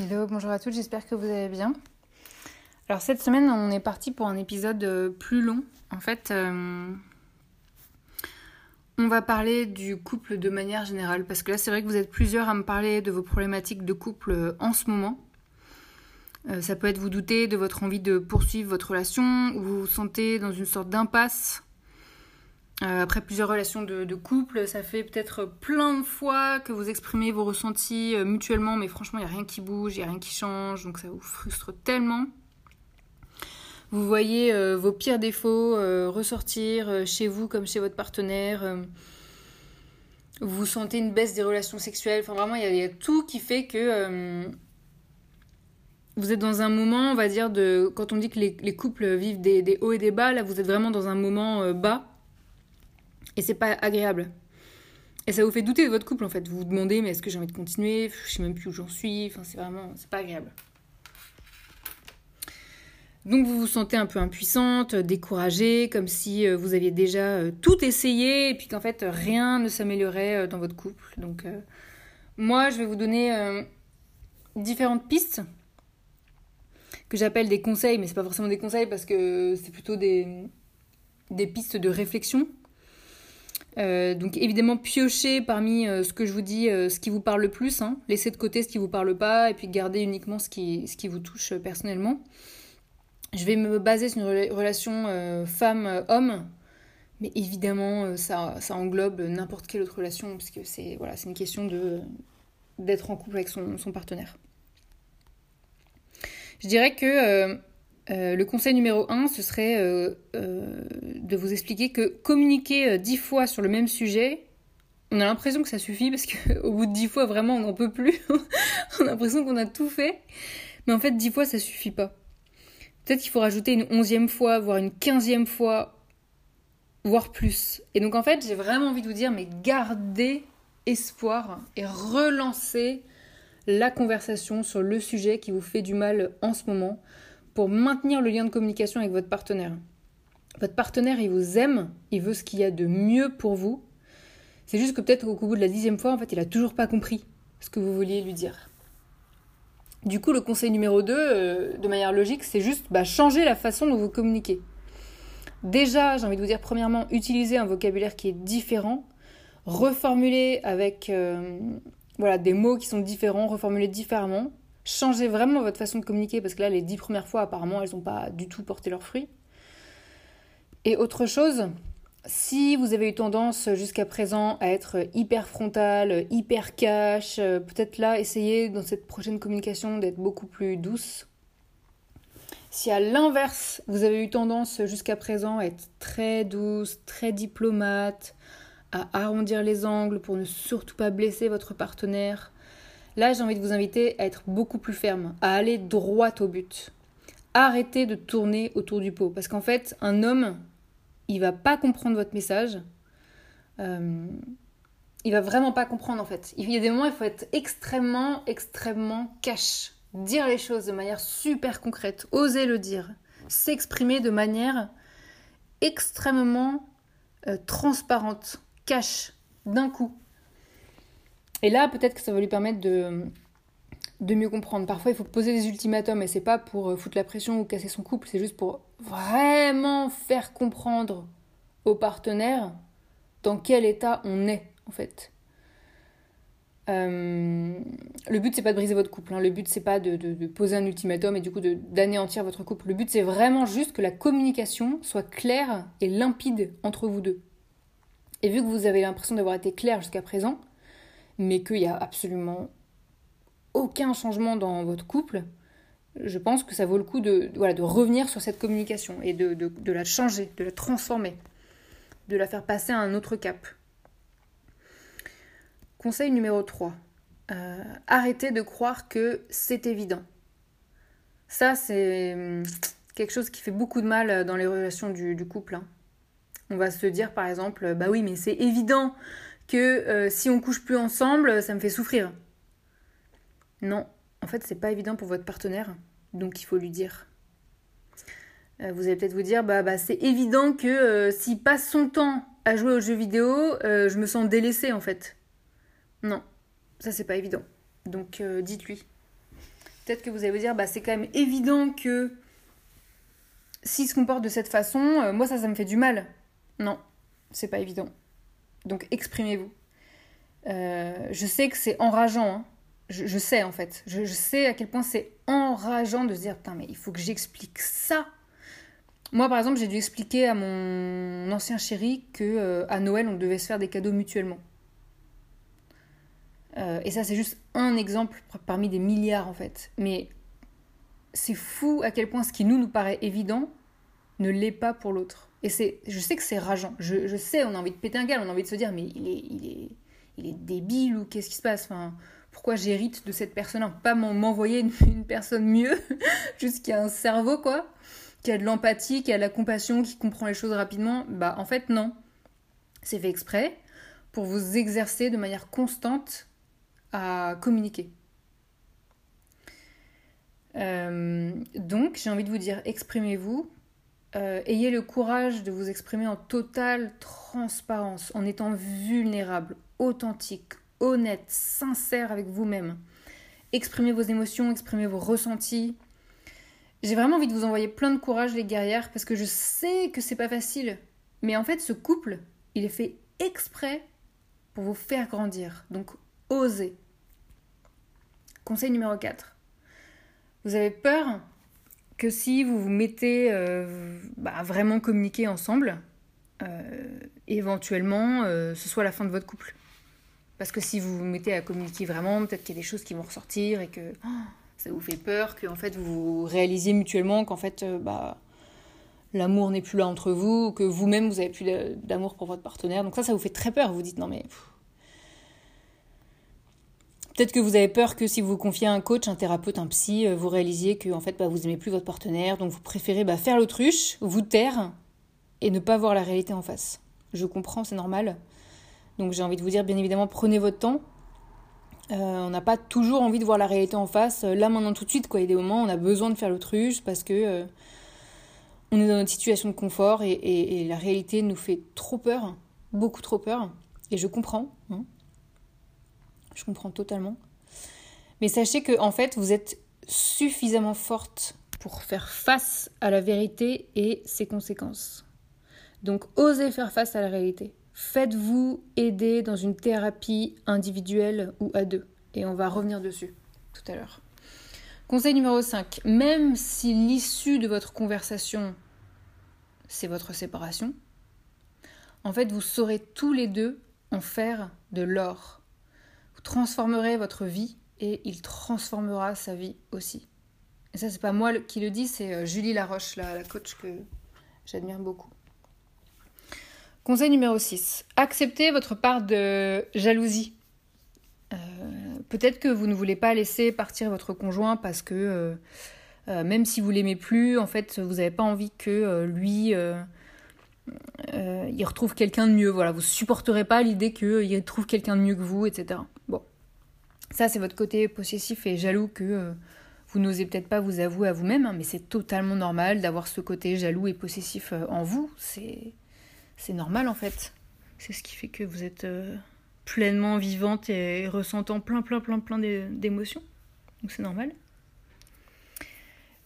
Hello, bonjour à tous, j'espère que vous allez bien. Alors cette semaine, on est parti pour un épisode euh, plus long. En fait, euh, on va parler du couple de manière générale, parce que là, c'est vrai que vous êtes plusieurs à me parler de vos problématiques de couple euh, en ce moment. ça peut être vous douter de votre envie de poursuivre votre relation, ou vous vous sentez dans une sorte d'impasse euh, après plusieurs relations de, couple, ça fait peut-être plein de fois que vous exprimez vos ressentis euh, mutuellement, mais franchement, il n'y a rien qui bouge, il n'y a rien qui change, donc ça vous frustre tellement. Vous voyez euh, vos pires défauts ressortir chez vous comme chez votre partenaire. vous sentez une baisse des relations sexuelles. Enfin, vraiment, il y, a tout qui fait que vous êtes dans un moment, on va dire, de. Quand on dit que les, couples vivent des, des, hauts et des bas, là, vous êtes vraiment dans un moment bas et c'est pas agréable. Et ça vous fait douter de votre couple en fait. Vous vous demandez mais est-ce que j'ai envie de continuer? Je sais même plus où j'en suis. Enfin, c'est vraiment, c'est pas agréable. Donc vous vous sentez un peu impuissante, découragée, comme si euh, vous aviez déjà euh, tout essayé et puis qu'en fait rien ne s'améliorait euh, dans votre couple. Donc moi je vais vous donner différentes pistes que j'appelle des conseils, mais c'est pas forcément des conseils parce que c'est plutôt des, des pistes de réflexion euh, donc évidemment piocher parmi euh, ce que je vous dis, euh, ce qui vous parle le plus, hein. laissez de côté ce qui vous parle pas et puis garder uniquement ce qui, ce qui vous touche personnellement. Je vais me baser sur une relation femme-homme, mais évidemment ça, ça englobe n'importe quelle autre relation parce que c'est voilà, une question d'être en couple avec son, son partenaire. Je dirais que euh, le conseil numéro 1, ce serait euh, euh, de vous expliquer que communiquer dix fois sur le même sujet, on a l'impression que ça suffit parce qu'au bout de dix fois, vraiment, on n'en peut plus. on a l'impression qu'on a tout fait. Mais en fait, dix fois, ça suffit pas. Peut-être qu'il faut rajouter une onzième fois, voire une quinzième fois, voire plus. Et donc, en fait, j'ai vraiment envie de vous dire, mais gardez espoir et relancez la conversation sur le sujet qui vous fait du mal en ce moment pour maintenir le lien de communication avec votre partenaire. Votre partenaire, il vous aime, il veut ce qu'il y a de mieux pour vous. C'est juste que peut-être qu'au bout de la dixième fois, en fait, il a toujours pas compris ce que vous vouliez lui dire. Du coup, le conseil numéro 2, euh, de manière logique, c'est juste bah, changer la façon dont vous communiquez. Déjà, j'ai envie de vous dire, premièrement, utilisez un vocabulaire qui est différent, reformuler avec euh, voilà, des mots qui sont différents, reformuler différemment, Changez vraiment votre façon de communiquer parce que là, les dix premières fois, apparemment, elles n'ont pas du tout porté leurs fruits. Et autre chose, si vous avez eu tendance jusqu'à présent à être hyper frontal, hyper cash, peut-être là, essayez dans cette prochaine communication d'être beaucoup plus douce. Si à l'inverse, vous avez eu tendance jusqu'à présent à être très douce, très diplomate, à arrondir les angles pour ne surtout pas blesser votre partenaire, Là, j'ai envie de vous inviter à être beaucoup plus ferme, à aller droit au but. Arrêtez de tourner autour du pot. Parce qu'en fait, un homme, il va pas comprendre votre message. Euh, il va vraiment pas comprendre en fait. Il y a des moments, il faut être extrêmement, extrêmement cash. Dire les choses de manière super concrète. Oser le dire. S'exprimer de manière extrêmement euh, transparente. Cash. D'un coup. Et là, peut-être que ça va lui permettre de, de mieux comprendre. Parfois, il faut poser des ultimatums et c'est pas pour euh, foutre la pression ou casser son couple, c'est juste pour vraiment faire comprendre au partenaire dans quel état on est, en fait. Euh, le but c'est pas de briser votre couple, hein. le but c'est pas de, poser un ultimatum et du coup d'anéantir votre couple. Le but c'est vraiment juste que la communication soit claire et limpide entre vous deux. Et vu que vous avez l'impression d'avoir été clair jusqu'à présent, mais qu'il n'y a absolument aucun changement dans votre couple, je pense que ça vaut le coup de, revenir sur cette communication et de, de, la changer, de la transformer, de la faire passer à un autre cap. Conseil numéro 3. Euh, arrêtez de croire que c'est évident. Ça, c'est hum, quelque chose qui fait beaucoup de mal dans les relations du, couple. Hein. On va se dire par exemple, bah oui, mais c'est évident que euh, si on couche plus ensemble, ça me fait souffrir. Non, en fait, c'est pas évident pour votre partenaire, donc il faut lui dire. Euh, vous allez peut-être vous dire, bah, bah c'est évident que euh, s'il passe son temps à jouer aux jeux vidéo, je me sens délaissée en fait. Non, ça c'est pas évident. Donc dites-lui. Peut-être que vous allez vous dire, bah c'est quand même évident que s'il se comporte de cette façon, moi ça, ça me fait du mal. Non, c'est pas évident. Donc exprimez-vous. Euh, je sais que c'est enrageant, hein. je, sais en fait, je, sais à quel point c'est enrageant de se dire putain mais il faut que j'explique ça. Moi par exemple j'ai dû expliquer à mon ancien chéri que euh, à Noël on devait se faire des cadeaux mutuellement. Euh, et ça c'est juste un exemple parmi des milliards en fait. Mais c'est fou à quel point ce qui nous nous paraît évident ne l'est pas pour l'autre. Et c'est, je sais que c'est rageant. Je, sais, on a envie de péter un gars, on a envie de se dire, mais il est, il est, il est débile ou qu'est-ce qui se passe? Enfin, Pourquoi j'hérite de cette personne-là? Pas m'envoyer une, personne mieux, juste qui a un cerveau, quoi, qui a de l'empathie, qui a de la compassion, qui comprend les choses rapidement? Bah, en fait, non. C'est fait exprès pour vous exercer de manière constante à communiquer. Euh, donc, j'ai envie de vous dire, exprimez-vous, euh, ayez le courage de vous exprimer en totale transparence, en étant vulnérable, authentique, honnête, sincère avec vous-même. Exprimez vos émotions, exprimez vos ressentis. J'ai vraiment envie de vous envoyer plein de courage, les guerrières, parce que je sais que c'est pas facile. Mais en fait, ce couple, il est fait exprès pour vous faire grandir. Donc, osez. Conseil numéro 4. Vous avez peur que si vous vous mettez euh, bah, vraiment communiquer ensemble, euh, éventuellement, euh, ce soit la fin de votre couple. Parce que si vous vous mettez à communiquer vraiment, peut-être qu'il y a des choses qui vont ressortir et que oh, ça vous fait peur, que en fait vous réalisiez mutuellement qu'en fait bah, l'amour n'est plus là entre vous, que vous-même vous n'avez plus d'amour pour votre partenaire. Donc ça, ça vous fait très peur. Vous dites non mais Peut-être que vous avez peur que si vous vous confiez à un coach, un thérapeute, un psy, euh, vous réalisiez que en fait, bah, vous aimez plus votre partenaire, donc vous préférez bah, faire l'autruche, vous taire et ne pas voir la réalité en face. Je comprends, c'est normal. Donc j'ai envie de vous dire, bien évidemment, prenez votre temps. Euh, on n'a pas toujours envie de voir la réalité en face, euh, là maintenant tout de suite. Quoi. Il y a des moments où on a besoin de faire l'autruche parce que on est dans notre situation de confort et, la réalité nous fait trop peur, beaucoup trop peur. Et je comprends. Hein je comprends totalement. Mais sachez que en fait, vous êtes suffisamment forte pour faire face à la vérité et ses conséquences. Donc osez faire face à la réalité. Faites-vous aider dans une thérapie individuelle ou à deux. Et on va revenir dessus tout à l'heure. Conseil numéro 5. Même si l'issue de votre conversation, c'est votre séparation, en fait, vous saurez tous les deux en faire de l'or transformerez votre vie et il transformera sa vie aussi. Et ça, c'est pas moi qui le dis, c'est euh, Julie Laroche, la, coach que j'admire beaucoup. Conseil numéro 6. Acceptez votre part de jalousie. Euh, peut-être que vous ne voulez pas laisser partir votre conjoint parce que euh, même si vous l'aimez plus, en fait, vous n'avez pas envie que lui euh, il retrouve quelqu'un de mieux. Voilà, vous supporterez pas l'idée qu'il trouve quelqu'un de mieux que vous, etc. Bon, ça c'est votre côté possessif et jaloux que euh, vous n'osez peut-être pas vous avouer à vous-même, hein, mais c'est totalement normal d'avoir ce côté jaloux et possessif euh, en vous. C'est normal en fait. C'est ce qui fait que vous êtes pleinement vivante et ressentant plein plein plein plein d'émotions. Donc c'est normal.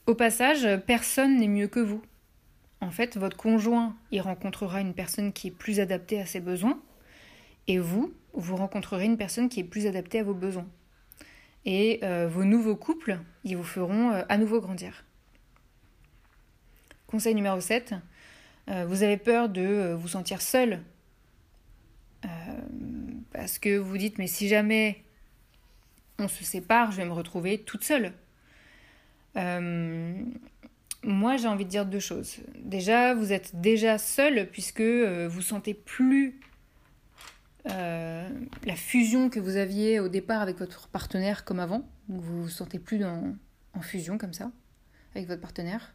Au passage, personne n'est mieux que vous. En fait, votre conjoint, il rencontrera une personne qui est plus adaptée à ses besoins. Et vous, vous rencontrerez une personne qui est plus adaptée à vos besoins. Et euh, vos nouveaux couples, ils vous feront euh, à nouveau grandir. Conseil numéro 7, euh, vous avez peur de vous sentir seul. parce que vous dites, mais si jamais on se sépare, je vais me retrouver toute seule. Moi, j'ai envie de dire deux choses. Déjà, vous êtes déjà seul puisque vous sentez plus euh, la fusion que vous aviez au départ avec votre partenaire comme avant. vous vous sentez plus en fusion comme ça avec votre partenaire.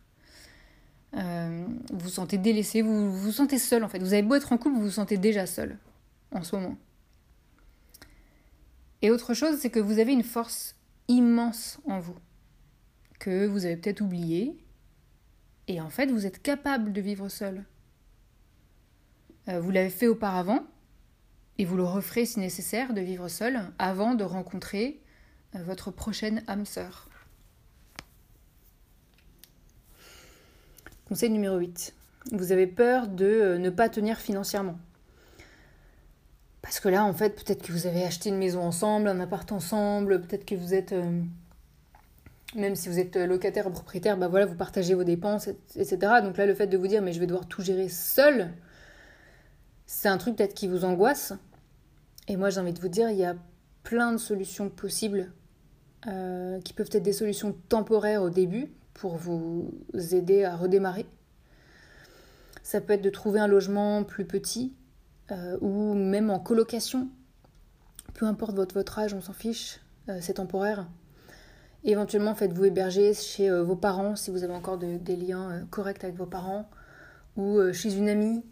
Euh, vous vous sentez délaissé, vous, vous sentez seul en fait. Vous avez beau être en couple, vous vous sentez déjà seul en ce moment. Et autre chose, c'est que vous avez une force immense en vous, que vous avez peut-être oublié, et en fait vous êtes capable de vivre seul. Euh, vous l'avez fait auparavant, et vous le referez si nécessaire de vivre seul avant de rencontrer euh, votre prochaine âme sœur. Conseil numéro 8. Vous avez peur de euh, ne pas tenir financièrement. Parce que là, en fait, peut-être que vous avez acheté une maison ensemble, un appart ensemble, peut-être que vous êtes, même si vous êtes locataire ou propriétaire, bah voilà, vous partagez vos dépenses, etc. Donc là, le fait de vous dire, mais je vais devoir tout gérer seul, c'est un truc peut-être qui vous angoisse. Et moi, j'ai envie de vous dire, il y a plein de solutions possibles euh, qui peuvent être des solutions temporaires au début pour vous aider à redémarrer. Ça peut être de trouver un logement plus petit euh, ou même en colocation. Peu importe votre, âge, on s'en fiche, euh, c'est temporaire. Éventuellement, faites-vous héberger chez vos parents si vous avez encore des liens corrects avec vos parents ou chez une amie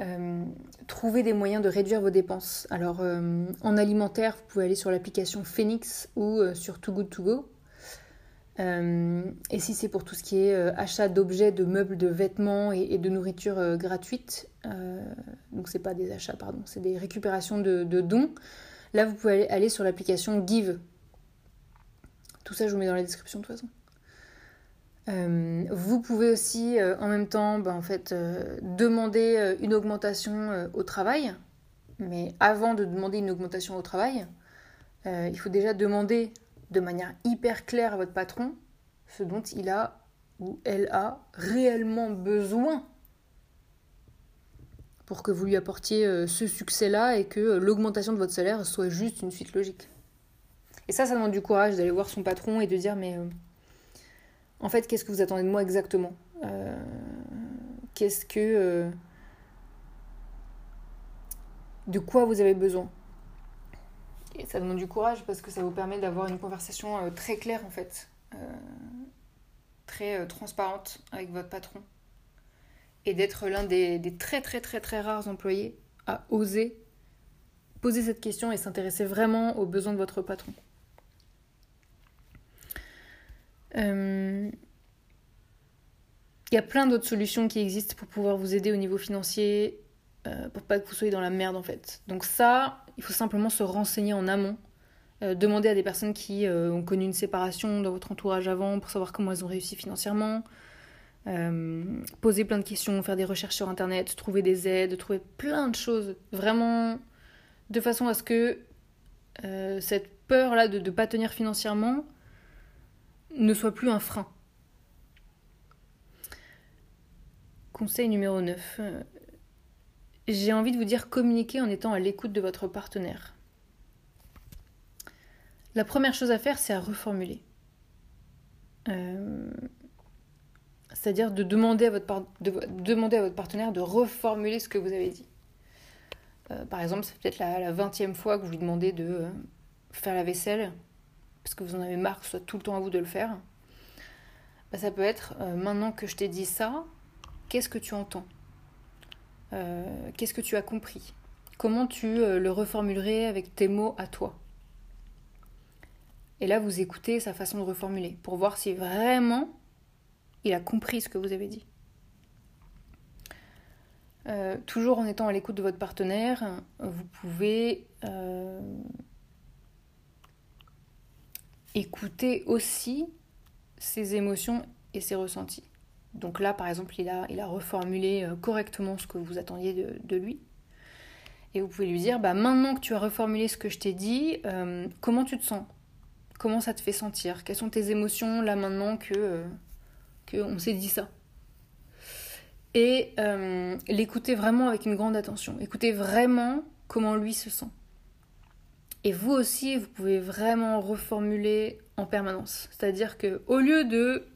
euh, trouver des moyens de réduire vos dépenses. Alors euh, en alimentaire, vous pouvez aller sur l'application Phoenix ou euh, sur Too Good To Go. et si c'est pour tout ce qui est achat d'objets, de meubles, de vêtements et, de nourriture gratuite, donc c'est pas des achats, pardon, c'est des récupérations de, dons, là vous pouvez aller sur l'application Give. Tout ça je vous mets dans la description de toute façon. Euh, vous pouvez aussi euh, en même temps ben, en fait, euh, demander une augmentation au travail. Mais avant de demander une augmentation au travail, il faut déjà demander de manière hyper claire à votre patron ce dont il a ou elle a réellement besoin pour que vous lui apportiez ce succès-là et que l'augmentation de votre salaire soit juste une suite logique. Et ça, ça demande du courage d'aller voir son patron et de dire mais en fait, qu'est-ce que vous attendez de moi exactement? Euh, Qu'est-ce que... Euh, de quoi vous avez besoin? Et ça demande du courage parce que ça vous permet d'avoir une conversation euh, très claire en fait, très transparente avec votre patron. Et d'être l'un des très très très très rares employés à oser poser cette question et s'intéresser vraiment aux besoins de votre patron. Euh, il y a plein d'autres solutions qui existent pour pouvoir vous aider au niveau financier, euh, pour pas que vous soyez dans la merde en fait. Donc ça, il faut simplement se renseigner en amont. Euh, demander à des personnes qui ont connu une séparation dans votre entourage avant pour savoir comment elles ont réussi financièrement. poser plein de questions, faire des recherches sur internet, trouver des aides, trouver plein de choses. Vraiment de façon à ce que cette peur-là de ne pas tenir financièrement, ne soit plus un frein. Conseil numéro 9. J'ai envie de vous dire communiquer en étant à l'écoute de votre partenaire. La première chose à faire, c'est à reformuler. Euh, c'est-à-dire de, demander à, votre partenaire de reformuler ce que vous avez dit. Euh, par exemple, c'est peut-être la vingtième fois que vous lui demandez de euh, faire la vaisselle parce que vous en avez marre que ce soit tout le temps à vous de le faire, bah, ça peut être euh, maintenant que je t'ai dit ça, qu'est-ce que tu entends? Euh, Qu'est-ce que tu as compris? Comment tu euh, le reformulerais avec tes mots à toi? Et là, vous écoutez sa façon de reformuler pour voir si vraiment il a compris ce que vous avez dit. toujours en étant à l'écoute de votre partenaire, vous pouvez écouter aussi ses émotions et ses ressentis. Donc là, par exemple, il a, il a reformulé euh, correctement ce que vous attendiez de, lui. Et vous pouvez lui dire, bah, maintenant que tu as reformulé ce que je t'ai dit, euh, comment tu te sens? Comment ça te fait sentir? Quelles sont tes émotions là maintenant que, euh, que on s'est dit ça? Et euh, l'écouter vraiment avec une grande attention. Écoutez vraiment comment lui se sent. Et vous aussi, vous pouvez vraiment reformuler en permanence. C'est-à-dire que au lieu de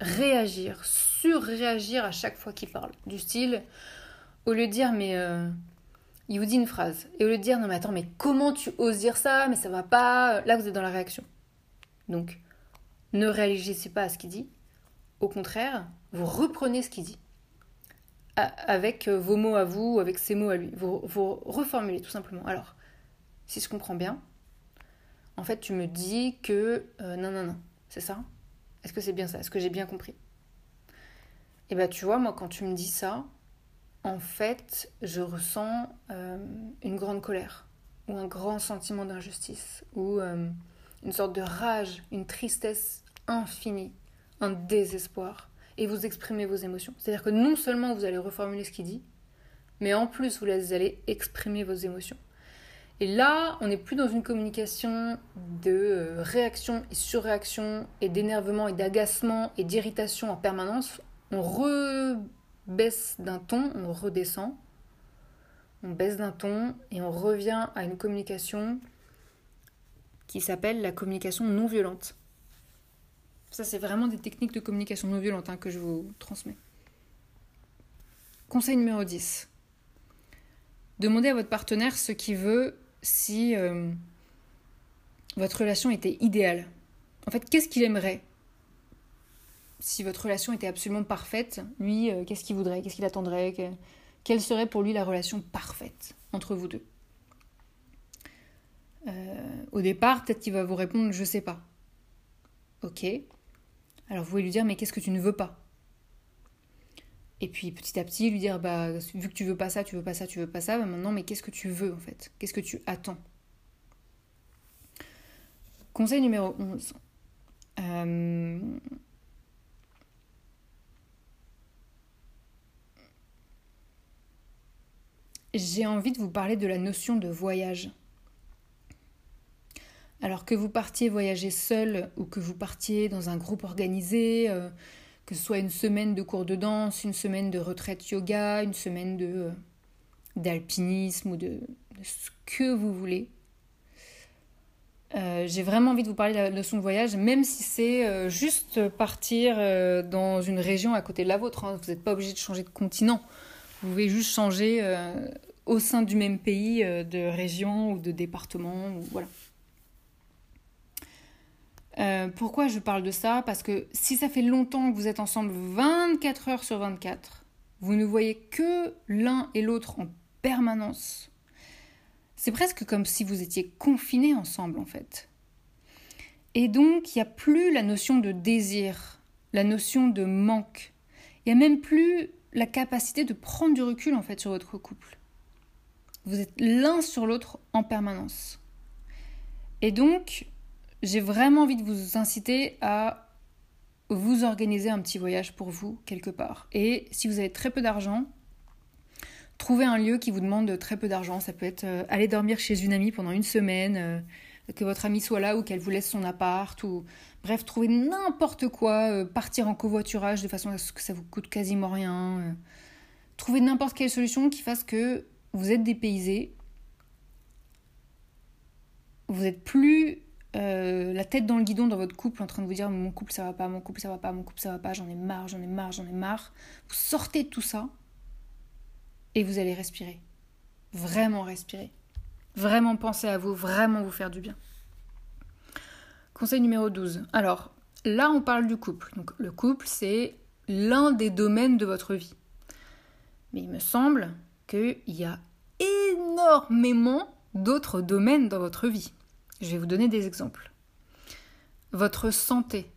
réagir, surréagir à chaque fois qu'il parle, du style, au lieu de dire mais il vous dit une phrase. Et au lieu de dire non mais attends, mais comment tu oses dire ça Mais ça va pas. Là, vous êtes dans la réaction. Donc, ne réagissez pas à ce qu'il dit. Au contraire, vous reprenez ce qu'il dit. Avec euh, vos mots à vous, avec ses mots à lui. Vous, vous reformulez tout simplement. Alors, si je comprends bien, en fait, tu me dis que euh, non, non, non, c'est ça? Est-ce que c'est bien ça? Est-ce que j'ai bien compris? Et eh bien, tu vois, moi, quand tu me dis ça, en fait, je ressens euh, une grande colère ou un grand sentiment d'injustice ou euh, une sorte de rage, une tristesse infinie, un désespoir. Et vous exprimez vos émotions. C'est-à-dire que non seulement vous allez reformuler ce qu'il dit, mais en plus vous allez exprimer vos émotions. Et là, on n'est plus dans une communication de euh, réaction et surréaction et d'énervement et d'agacement et d'irritation en permanence. On re baisse d'un ton, on redescend, on baisse d'un ton et on revient à une communication qui s'appelle la communication non violente. Ça, c'est vraiment des techniques de communication non violente hein, que je vous transmets. Conseil numéro 10. Demandez à votre partenaire ce qu'il veut si euh, votre relation était idéale. En fait, qu'est-ce qu'il aimerait? Si votre relation était absolument parfaite, lui, euh, qu'est-ce qu'il voudrait? Qu'est-ce qu'il attendrait? Quelle serait pour lui la relation parfaite entre vous deux? Euh, Au départ, peut-être qu'il va vous répondre Je sais pas. Ok. Alors vous pouvez lui dire Mais qu'est-ce que tu ne veux pas? Et puis petit à petit, lui dire Bah, vu que tu veux pas ça, tu veux pas ça, tu veux pas ça, bah, maintenant, mais qu'est-ce que tu veux en fait? Qu'est-ce que tu attends? Conseil numéro 11. Euh, j'ai envie de vous parler de la notion de voyage. Alors que vous partiez voyager seul ou que vous partiez dans un groupe organisé, euh, que soit une semaine de cours de danse, une semaine de retraite yoga, une semaine de euh, d'alpinisme ou de, ce que vous voulez. Euh, j'ai vraiment envie de vous parler de la notion de voyage, même si c'est juste partir dans une région à côté de la vôtre. Hein. Vous n'êtes pas obligé de changer de continent. Vous pouvez juste changer euh, au sein du même pays euh, de région ou de département. Voilà. Euh, pourquoi je parle de ça? Parce que si ça fait longtemps que vous êtes ensemble 24 heures sur 24, vous ne voyez que l'un et l'autre en permanence. C'est presque comme si vous étiez confinés ensemble en fait. Et donc, il n'y a plus la notion de désir, la notion de manque. Il n'y a même plus la capacité de prendre du recul en fait sur votre couple. Vous êtes l'un sur l'autre en permanence. Et donc, j'ai vraiment envie de vous inciter à vous organiser un petit voyage pour vous quelque part. Et si vous avez très peu d'argent, trouvez un lieu qui vous demande très peu d'argent. Ça peut être euh, aller dormir chez une amie pendant une semaine, euh, que votre amie soit là ou qu'elle vous laisse son appart bref, trouver n'importe quoi, euh, partir en covoiturage de façon à ce que ça vous coûte quasiment rien. Trouver n'importe quelle solution qui fasse que vous êtes dépaysé. Vous êtes plus euh, la tête dans le guidon dans votre couple en train de vous dire mon couple ça va pas, mon couple ça va pas, mon couple ça va pas, j'en ai marre, j'en ai marre, j'en ai marre. Vous sortez de tout ça et vous allez respirer. Vraiment respirer. Vraiment penser à vous, vraiment vous faire du bien. Conseil numéro 12. Alors, là, on parle du couple. Donc, le couple, c'est l'un des domaines de votre vie. Mais il me semble qu'il y a énormément d'autres domaines dans votre vie. Je vais vous donner des exemples. Votre santé,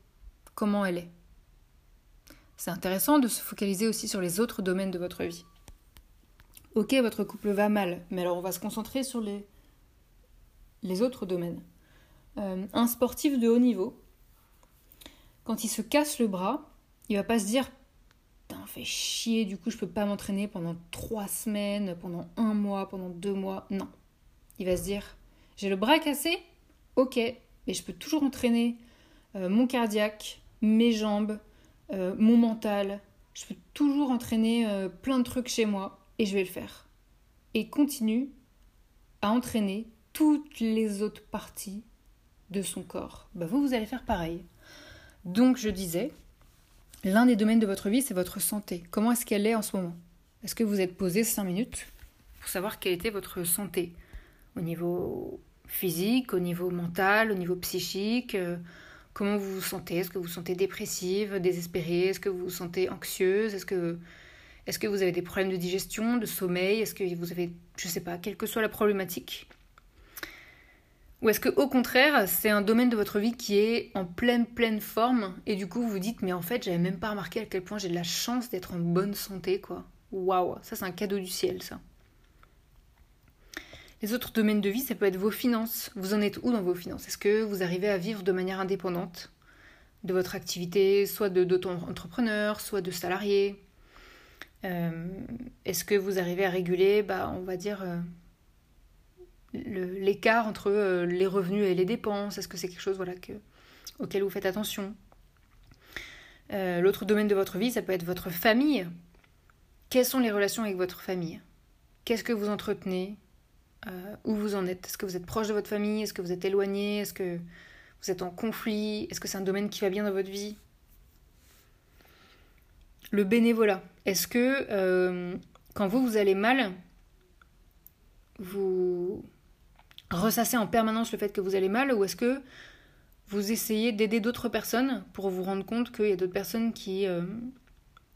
comment elle est? C'est intéressant de se focaliser aussi sur les autres domaines de votre vie. Ok, votre couple va mal, mais alors on va se concentrer sur les, autres domaines. Euh, un sportif de haut niveau, quand il se casse le bras, il va pas se dire fait chier, du coup je peux pas m'entraîner pendant trois semaines, pendant un mois, pendant deux mois. Non. Il va se dire, j'ai le bras cassé Ok, mais je peux toujours entraîner euh, mon cardiaque, mes jambes, euh, mon mental. Je peux toujours entraîner euh, plein de trucs chez moi et je vais le faire. Et continue à entraîner toutes les autres parties de son corps. Bah vous, vous allez faire pareil. Donc je disais, l'un des domaines de votre vie, c'est votre santé. Comment est-ce qu'elle est en ce moment? Est-ce que vous êtes posé 5 minutes pour savoir quelle était votre santé au niveau physique, au niveau mental, au niveau psychique euh, Comment vous vous sentez? Est-ce que vous vous sentez dépressive, désespérée? Est-ce que vous vous sentez anxieuse? Est-ce que, est que vous avez des problèmes de digestion, de sommeil? Est-ce que vous avez, je ne sais pas, quelle que soit la problématique? Ou est-ce que au contraire, c'est un domaine de votre vie qui est en pleine pleine forme et du coup vous vous dites mais en fait, j'avais même pas remarqué à quel point j'ai de la chance d'être en bonne santé quoi. Waouh, ça c'est un cadeau du ciel ça. Les autres domaines de vie, ça peut être vos finances. Vous en êtes où dans vos finances? Est-ce que vous arrivez à vivre de manière indépendante de votre activité, soit de d'auto-entrepreneur, soit de salarié? Euh, Est-ce que vous arrivez à réguler, bah, on va dire, euh, l'écart entre euh, les revenus et les dépenses? Est-ce que c'est quelque chose voilà, que, auquel vous faites attention? L'autre domaine de votre vie, ça peut être votre famille. Quelles sont les relations avec votre famille? Qu'est-ce que vous entretenez? Euh, où vous en êtes? Est-ce que vous êtes proche de votre famille? Est-ce que vous êtes éloigné? Est-ce que vous êtes en conflit? Est-ce que c'est un domaine qui va bien dans votre vie? Le bénévolat. Est-ce que euh, quand vous, vous allez mal, vous ressassez en permanence le fait que vous allez mal? Ou est-ce que vous essayez d'aider d'autres personnes pour vous rendre compte qu'il y a d'autres personnes qui euh,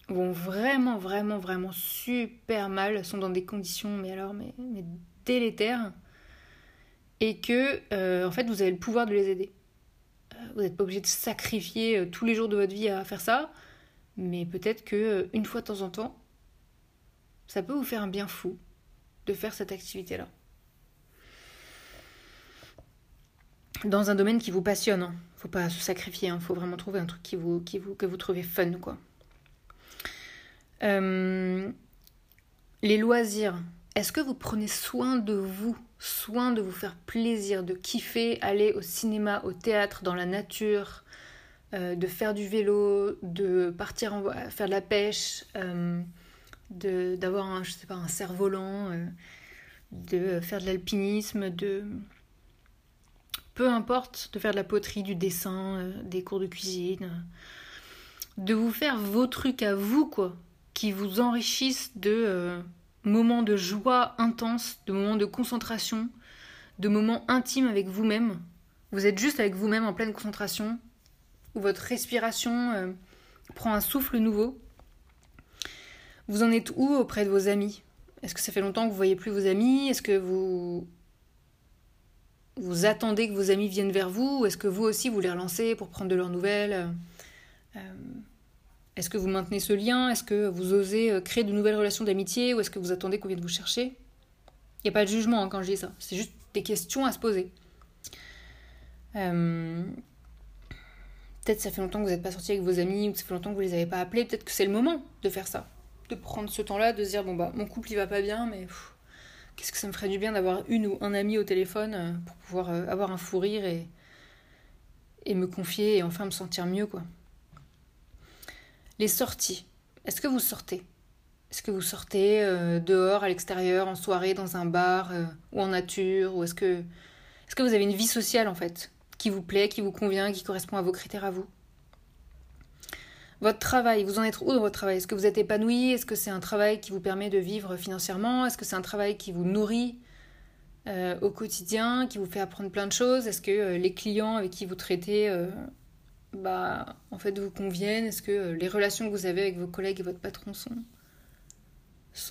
vont vraiment, vraiment, vraiment super mal, sont dans des conditions, mais alors, mais et que euh, en fait vous avez le pouvoir de les aider. Euh, vous n'êtes pas obligé de sacrifier euh, tous les jours de votre vie à faire ça, mais peut-être que une fois de temps en temps, ça peut vous faire un bien fou de faire cette activité-là. Dans un domaine qui vous passionne, hein. faut pas se sacrifier, hein. faut vraiment trouver un truc qui vous, qui que vous trouvez fun, quoi. les loisirs, est-ce que vous prenez soin de vous, soin de vous faire plaisir, de kiffer, aller au cinéma, au théâtre, dans la nature, euh, de faire du vélo, de partir en, faire de la pêche, euh, d'avoir un, un cerf-volant, euh, de faire de l'alpinisme, de peu importe, de faire de la poterie, du dessin, des cours de cuisine, de vous faire vos trucs à vous, quoi, qui vous enrichissent de moments de joie intense, de moments de concentration, de moments intimes avec vous-même. Vous êtes juste avec vous-même en pleine concentration, où votre respiration euh, prend un souffle nouveau. Vous en êtes où auprès de vos amis? Est-ce que ça fait longtemps que vous voyez plus vos amis? Est-ce que vous vous attendez que vos amis viennent vers vous? Ou est-ce que vous aussi vous les relancez pour prendre de leurs nouvelles? Euh, est-ce que vous maintenez ce lien? Est-ce que vous osez euh, créer de nouvelles relations d'amitié? Ou est-ce que vous attendez qu'on vienne vous chercher? Il n'y a pas de jugement hein, quand je dis ça, c'est juste des questions à se poser. Euh, peut-être ça fait longtemps que vous n'êtes pas sorti avec vos amis ou que ça fait longtemps que vous les avez pas appelés. Peut-être que c'est le moment de faire ça, de prendre ce temps-là, de se dire bon bah mon couple il va pas bien, mais qu'est-ce que ça me ferait du bien d'avoir une ou un ami au téléphone euh, pour pouvoir avoir un fou rire et et me confier et enfin me sentir mieux quoi. Les sorties. Est-ce que vous sortez? Est-ce que vous sortez euh, dehors, à l'extérieur, en soirée, dans un bar euh, ou en nature Ou est-ce que, est que vous avez une vie sociale en fait qui vous plaît, qui vous convient, qui correspond à vos critères à vous? Votre travail, vous en êtes où dans votre travail? Est-ce que vous êtes épanoui? Est-ce que c'est un travail qui vous permet de vivre financièrement? Est-ce que c'est un travail qui vous nourrit euh, au quotidien, qui vous fait apprendre plein de choses? Est-ce que les clients avec qui vous traitez bah, en fait, vous conviennent Est-ce que euh, les relations que vous avez avec vos collègues et votre patron sont,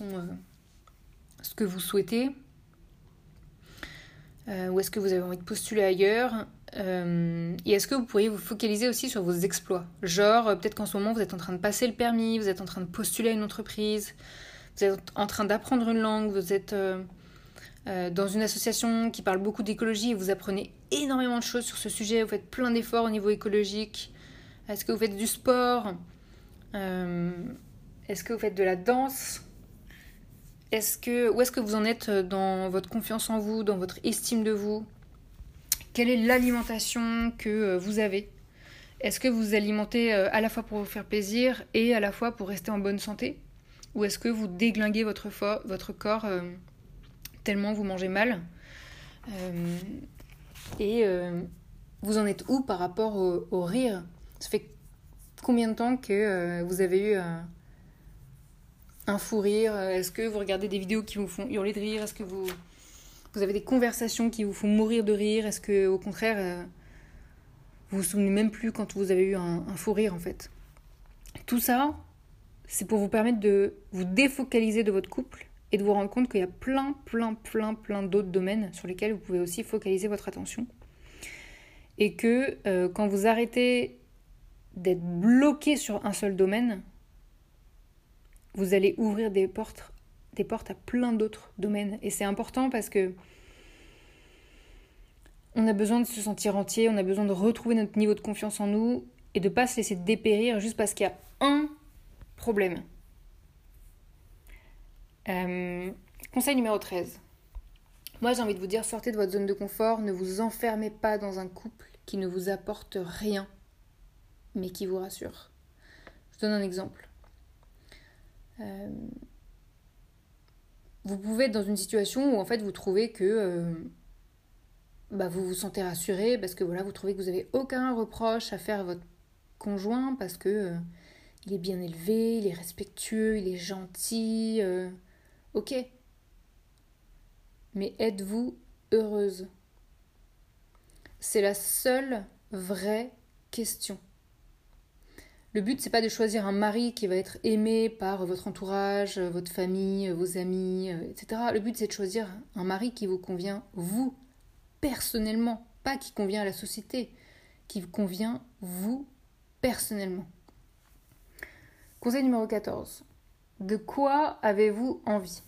euh, ce que vous souhaitez euh, Ou est-ce que vous avez envie de postuler ailleurs Et est-ce que vous pourriez vous focaliser aussi sur vos exploits? Genre, peut-être qu'en ce moment, vous êtes en train de passer le permis, vous êtes en train de postuler à une entreprise, vous êtes en train d'apprendre une langue, vous êtes euh, dans une association qui parle beaucoup d'écologie vous apprenez énormément de choses sur ce sujet, vous faites plein d'efforts au niveau écologique. Est-ce que vous faites du sport? Euh, Est-ce que vous faites de la danse? Est-ce que, Où est-ce que vous en êtes dans votre confiance en vous, dans votre estime de vous? Quelle est l'alimentation que vous avez? Est-ce que vous alimentez à la fois pour vous faire plaisir et à la fois pour rester en bonne santé? Ou est-ce que vous déglinguez votre corps tellement vous mangez mal. Et vous en êtes où par rapport au, rire? Ça fait combien de temps que euh, vous avez eu un, fou rire? Est-ce que vous regardez des vidéos qui vous font hurler de rire? Est-ce que vous, vous avez des conversations qui vous font mourir de rire? Est-ce que au contraire, euh, vous vous souvenez même plus quand vous avez eu un, un fou rire en fait? Tout ça, c'est pour vous permettre de vous défocaliser de votre couple et de vous rendre compte qu'il y a plein, plein, plein, plein d'autres domaines sur lesquels vous pouvez aussi focaliser votre attention et que euh, quand vous arrêtez d'être bloqué sur un seul domaine, vous allez ouvrir des portes, des portes à plein d'autres domaines. Et c'est important parce que on a besoin de se sentir entier, on a besoin de retrouver notre niveau de confiance en nous et de ne pas se laisser dépérir juste parce qu'il y a un problème. Euh, conseil numéro 13. Moi, j'ai envie de vous dire, sortez de votre zone de confort, ne vous enfermez pas dans un couple qui ne vous apporte rien, mais qui vous rassure. Je donne un exemple. Euh, vous pouvez être dans une situation où en fait vous trouvez que euh, bah, vous vous sentez rassuré parce que voilà, vous trouvez que vous n'avez aucun reproche à faire à votre conjoint parce que il est bien élevé, il est respectueux, il est gentil. Ok, mais êtes-vous heureuse? C'est la seule vraie question. Le but, c'est pas de choisir un mari qui va être aimé par votre entourage, votre famille, vos amis, euh, etc. Le but, c'est de choisir un mari qui vous convient, vous, personnellement, pas qui convient à la société, qui vous convient, vous, personnellement. Conseil numéro 14. De quoi avez-vous envie?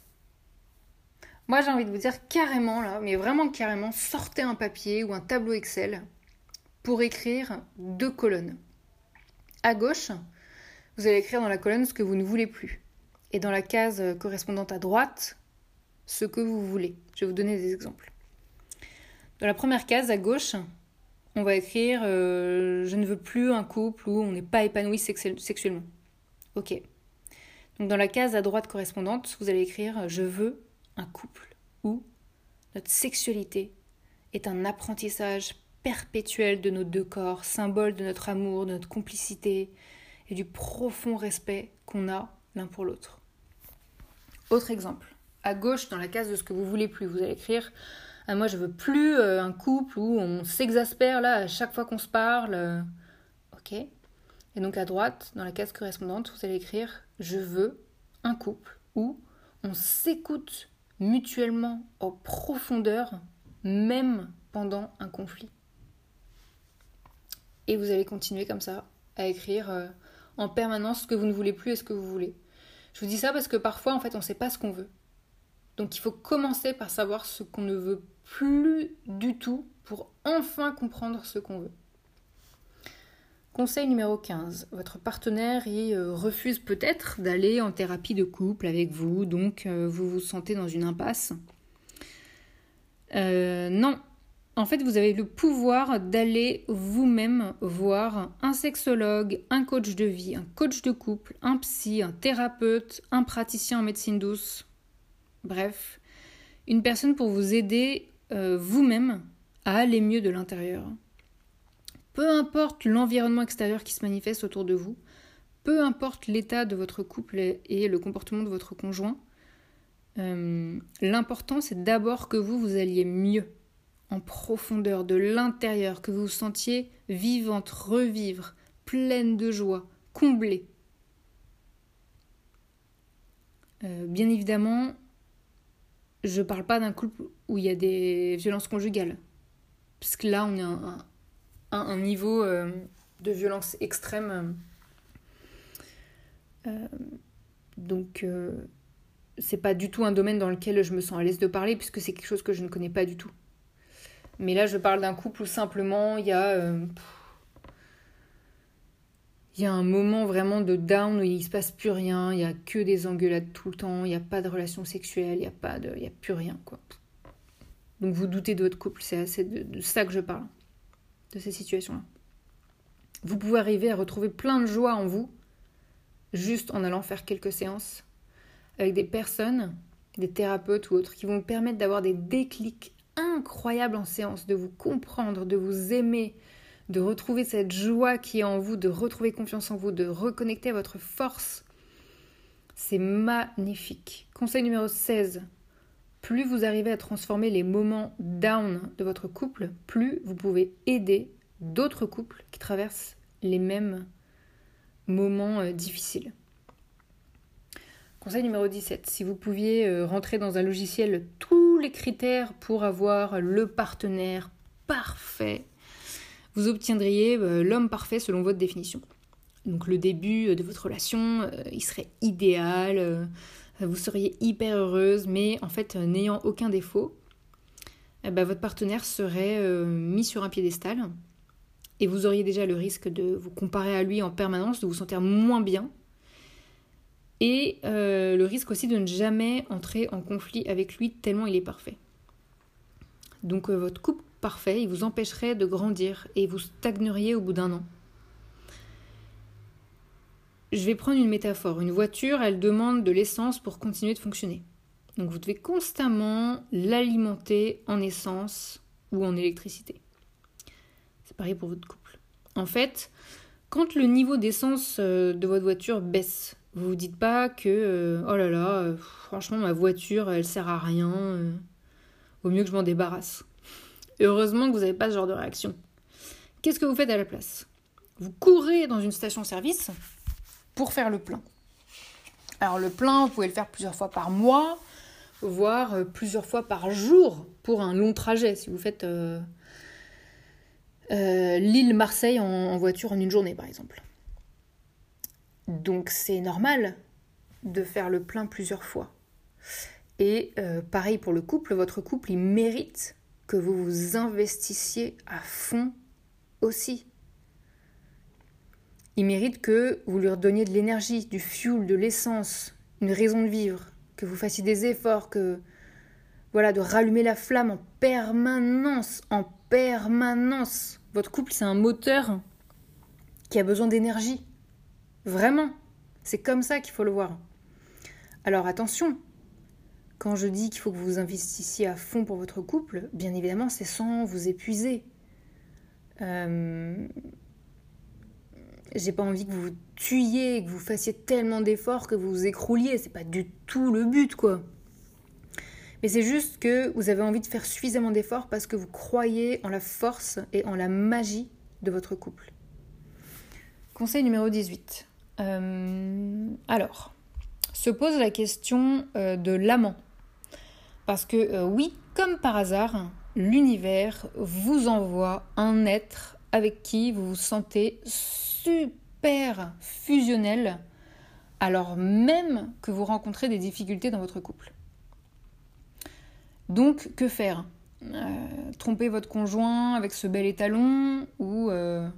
Moi, j'ai envie de vous dire carrément, là, mais vraiment carrément, sortez un papier ou un tableau Excel pour écrire deux colonnes. À gauche, vous allez écrire dans la colonne ce que vous ne voulez plus. Et dans la case correspondante à droite, ce que vous voulez. Je vais vous donner des exemples. Dans la première case à gauche, on va écrire euh, Je ne veux plus un couple où on n'est pas épanoui sexuellement. Ok. Dans la case à droite correspondante, vous allez écrire Je veux un couple où notre sexualité est un apprentissage perpétuel de nos deux corps, symbole de notre amour, de notre complicité et du profond respect qu'on a l'un pour l'autre. Autre exemple, à gauche, dans la case de ce que vous voulez plus, vous allez écrire ah, Moi, je veux plus euh, un couple où on s'exaspère là à chaque fois qu'on se parle. Euh, ok. Et donc à droite, dans la case correspondante, vous allez écrire Je veux un couple où on s'écoute mutuellement en profondeur, même pendant un conflit. Et vous allez continuer comme ça à écrire euh, en permanence ce que vous ne voulez plus et ce que vous voulez. Je vous dis ça parce que parfois, en fait, on ne sait pas ce qu'on veut. Donc il faut commencer par savoir ce qu'on ne veut plus du tout pour enfin comprendre ce qu'on veut. Conseil numéro 15. Votre partenaire y euh, refuse peut-être d'aller en thérapie de couple avec vous, donc euh, vous vous sentez dans une impasse? Euh, non. En fait, vous avez le pouvoir d'aller vous-même voir un sexologue, un coach de vie, un coach de couple, un psy, un thérapeute, un praticien en médecine douce. Bref, une personne pour vous aider vous-même à aller mieux de l'intérieur. Peu importe l'environnement extérieur qui se manifeste autour de vous, peu importe l'état de votre couple et le comportement de votre conjoint, euh, l'important c'est d'abord que vous vous alliez mieux, en profondeur, de l'intérieur, que vous vous sentiez vivante, revivre, pleine de joie, comblée. Euh, bien évidemment, je ne parle pas d'un couple où il y a des violences conjugales, parce là on est un, niveau euh, de violence extrême. Euh, donc, euh, c'est pas du tout un domaine dans lequel je me sens à l'aise de parler, puisque c'est quelque chose que je ne connais pas du tout. Mais là, je parle d'un couple où simplement il y a. il y a un moment vraiment de down où il se passe plus rien, il y a que des engueulades tout le temps, il n'y a pas de relation sexuelle, il n'y a pas de, y a plus rien quoi. Donc vous doutez de votre couple, c'est assez de, de, ça que je parle, de ces situations-là. Vous pouvez arriver à retrouver plein de joie en vous, juste en allant faire quelques séances avec des personnes, des thérapeutes ou autres, qui vont vous permettre d'avoir des déclics incroyables en séance, de vous comprendre, de vous aimer, de retrouver cette joie qui est en vous, de retrouver confiance en vous, de reconnecter à votre force. C'est magnifique. Conseil numéro 16. Plus vous arrivez à transformer les moments down de votre couple, plus vous pouvez aider d'autres couples qui traversent les mêmes moments euh, difficiles. Conseil numéro 17. Si vous pouviez euh, rentrer dans un logiciel tous les critères pour avoir le partenaire parfait vous obtiendriez euh, l'homme parfait selon votre définition. Donc le début de votre relation, il serait idéal, vous seriez hyper heureuse, mais en fait, n'ayant aucun défaut, eh ben, votre partenaire serait mis sur un piédestal et vous auriez déjà le risque de vous comparer à lui en permanence, de vous sentir moins bien et le risque aussi de ne jamais entrer en conflit avec lui tellement il est parfait. Donc votre couple parfait, il vous empêcherait de grandir et vous stagneriez au bout d'un an. Je vais prendre une métaphore. Une voiture, elle demande de l'essence pour continuer de fonctionner. Donc vous devez constamment l'alimenter en essence ou en électricité. C'est pareil pour votre couple. En fait, quand le niveau d'essence euh, de votre voiture baisse, vous vous dites pas que euh, oh là là, euh, franchement ma voiture elle sert à rien, vaut mieux que je m'en débarrasse heureusement que vous n'avez pas ce genre de réaction. Qu'est-ce que vous faites à la place? Vous courez dans une station-service pour faire le plein. Alors le plein, vous pouvez le faire plusieurs fois par mois, voire euh, plusieurs fois par jour pour un long trajet. Si vous faites euh, euh, Lille-Marseille en, voiture en une journée, par exemple. Donc c'est normal de faire le plein plusieurs fois. Et pareil pour le couple, votre couple, il mérite que vous vous investissiez à fond aussi. Il mérite que vous lui redonniez de l'énergie, du fuel, de l'essence, une raison de vivre, que vous fassiez des efforts, que voilà, de rallumer la flamme en permanence, en permanence. Votre couple, c'est un moteur qui a besoin d'énergie. Vraiment. C'est comme ça qu'il faut le voir. Alors attention, quand je dis qu'il faut que vous investissiez à fond pour votre couple, bien évidemment, c'est sans vous épuiser. Euh... J'ai pas envie que vous vous tuiez, que vous fassiez tellement d'efforts que vous vous écrouliez. C'est pas du tout le but, quoi. Mais c'est juste que vous avez envie de faire suffisamment d'efforts parce que vous croyez en la force et en la magie de votre couple. Conseil numéro 18. Euh, alors, se pose la question euh, de l'amant. Parce que euh, oui, comme par hasard, l'univers vous envoie un être avec qui vous vous sentez super fusionnel alors même que vous rencontrez des difficultés dans votre couple. Donc, que faire? Euh, Tromper votre conjoint avec ce bel étalon ou, euh,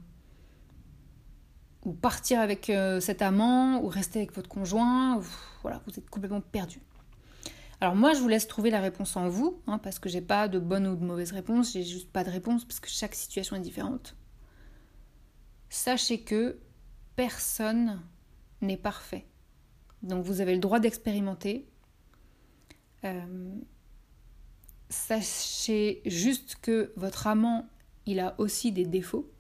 ou partir avec cet amant ou rester avec votre conjoint? Voilà, vous êtes complètement perdu. Alors moi, je vous laisse trouver la réponse en vous, hein, parce que j'ai pas de bonne ou de mauvaise réponse, j'ai juste pas de réponse parce que chaque situation est différente. Sachez que personne n'est parfait. Donc vous avez le droit d'expérimenter. Euh, sachez juste que votre amant, il a aussi des défauts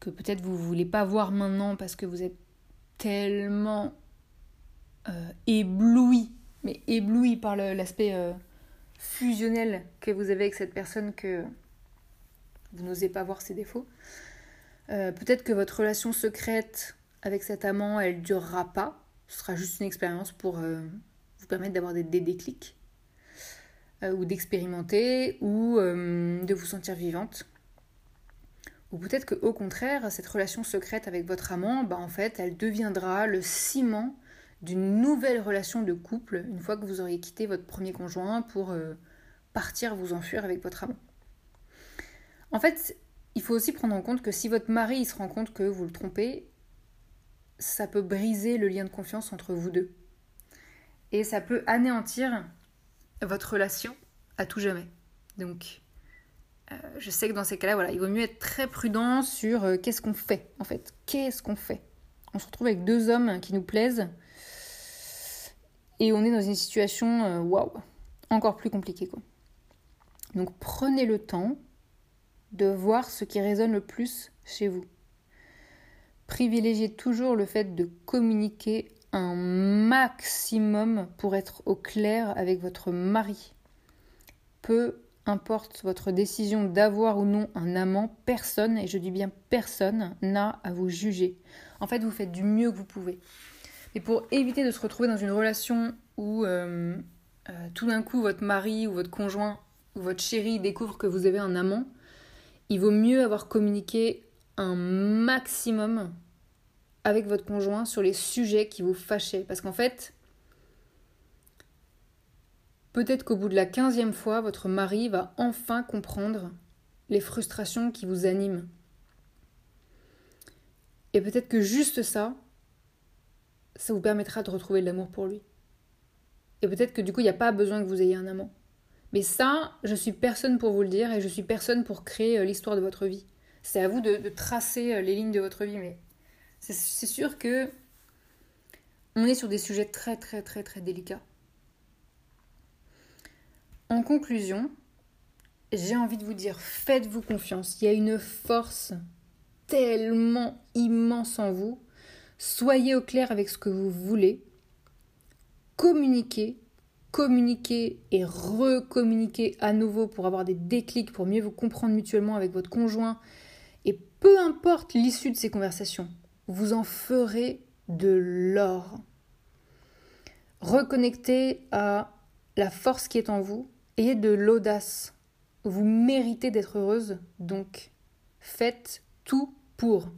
que peut-être vous ne voulez pas voir maintenant parce que vous êtes tellement euh, ébloui mais ébloui par l'aspect euh, fusionnel que vous avez avec cette personne que vous n'osez pas voir ses défauts. Euh, peut-être que votre relation secrète avec cet amant, elle durera pas. Ce sera juste une expérience pour euh, vous permettre d'avoir des, des, déclics ou d'expérimenter ou de vous sentir vivante. Ou peut-être que au contraire, cette relation secrète avec votre amant, bah en fait, elle deviendra le ciment d'une nouvelle relation de couple une fois que vous auriez quitté votre premier conjoint pour euh, partir vous enfuir avec votre amant. En fait, il faut aussi prendre en compte que si votre mari se rend compte que vous le trompez, ça peut briser le lien de confiance entre vous deux. Et ça peut anéantir votre relation à tout jamais. Donc, euh, je sais que dans ces cas-là, il vaut mieux être très prudent sur euh, qu'est-ce qu'on fait, en fait. Qu'est-ce qu'on fait? On se retrouve avec deux hommes qui nous plaisent et on est dans une situation, euh, waouh, encore plus compliquée. Donc, prenez le temps de voir ce qui résonne le plus chez vous. Privilégiez toujours le fait de communiquer un maximum pour être au clair avec votre mari. Peu importe votre décision d'avoir ou non un amant, personne, et je dis bien personne, n'a à vous juger. En fait, vous faites du mieux que vous pouvez. Et pour éviter de se retrouver dans une relation où euh, euh, tout d'un coup votre mari ou votre conjoint ou votre chéri découvre que vous avez un amant, il vaut mieux avoir communiqué un maximum avec votre conjoint sur les sujets qui vous fâchaient. Parce qu'en fait, peut-être qu'au bout de la quinzième fois, votre mari va enfin comprendre les frustrations qui vous animent. Et peut-être que juste ça, ça vous permettra de retrouver de l'amour pour lui. Et peut-être que du coup, il n'y a pas besoin que vous ayez un amant. Mais ça, je suis personne pour vous le dire et je suis personne pour créer euh, l'histoire de votre vie. C'est à vous de, tracer euh, les lignes de votre vie, mais c'est sûr que on est sur des sujets très très très très délicats. En conclusion, j'ai envie de vous dire, faites-vous confiance. Il y a une force tellement immense en vous. Soyez au clair avec ce que vous voulez. Communiquez, communiquer et recommuniquer à nouveau pour avoir des déclics, pour mieux vous comprendre mutuellement avec votre conjoint, et peu importe l'issue de ces conversations, vous en ferez de l'or. Reconnectez à la force qui est en vous, ayez de l'audace. Vous méritez d'être heureuse, donc faites tout pour.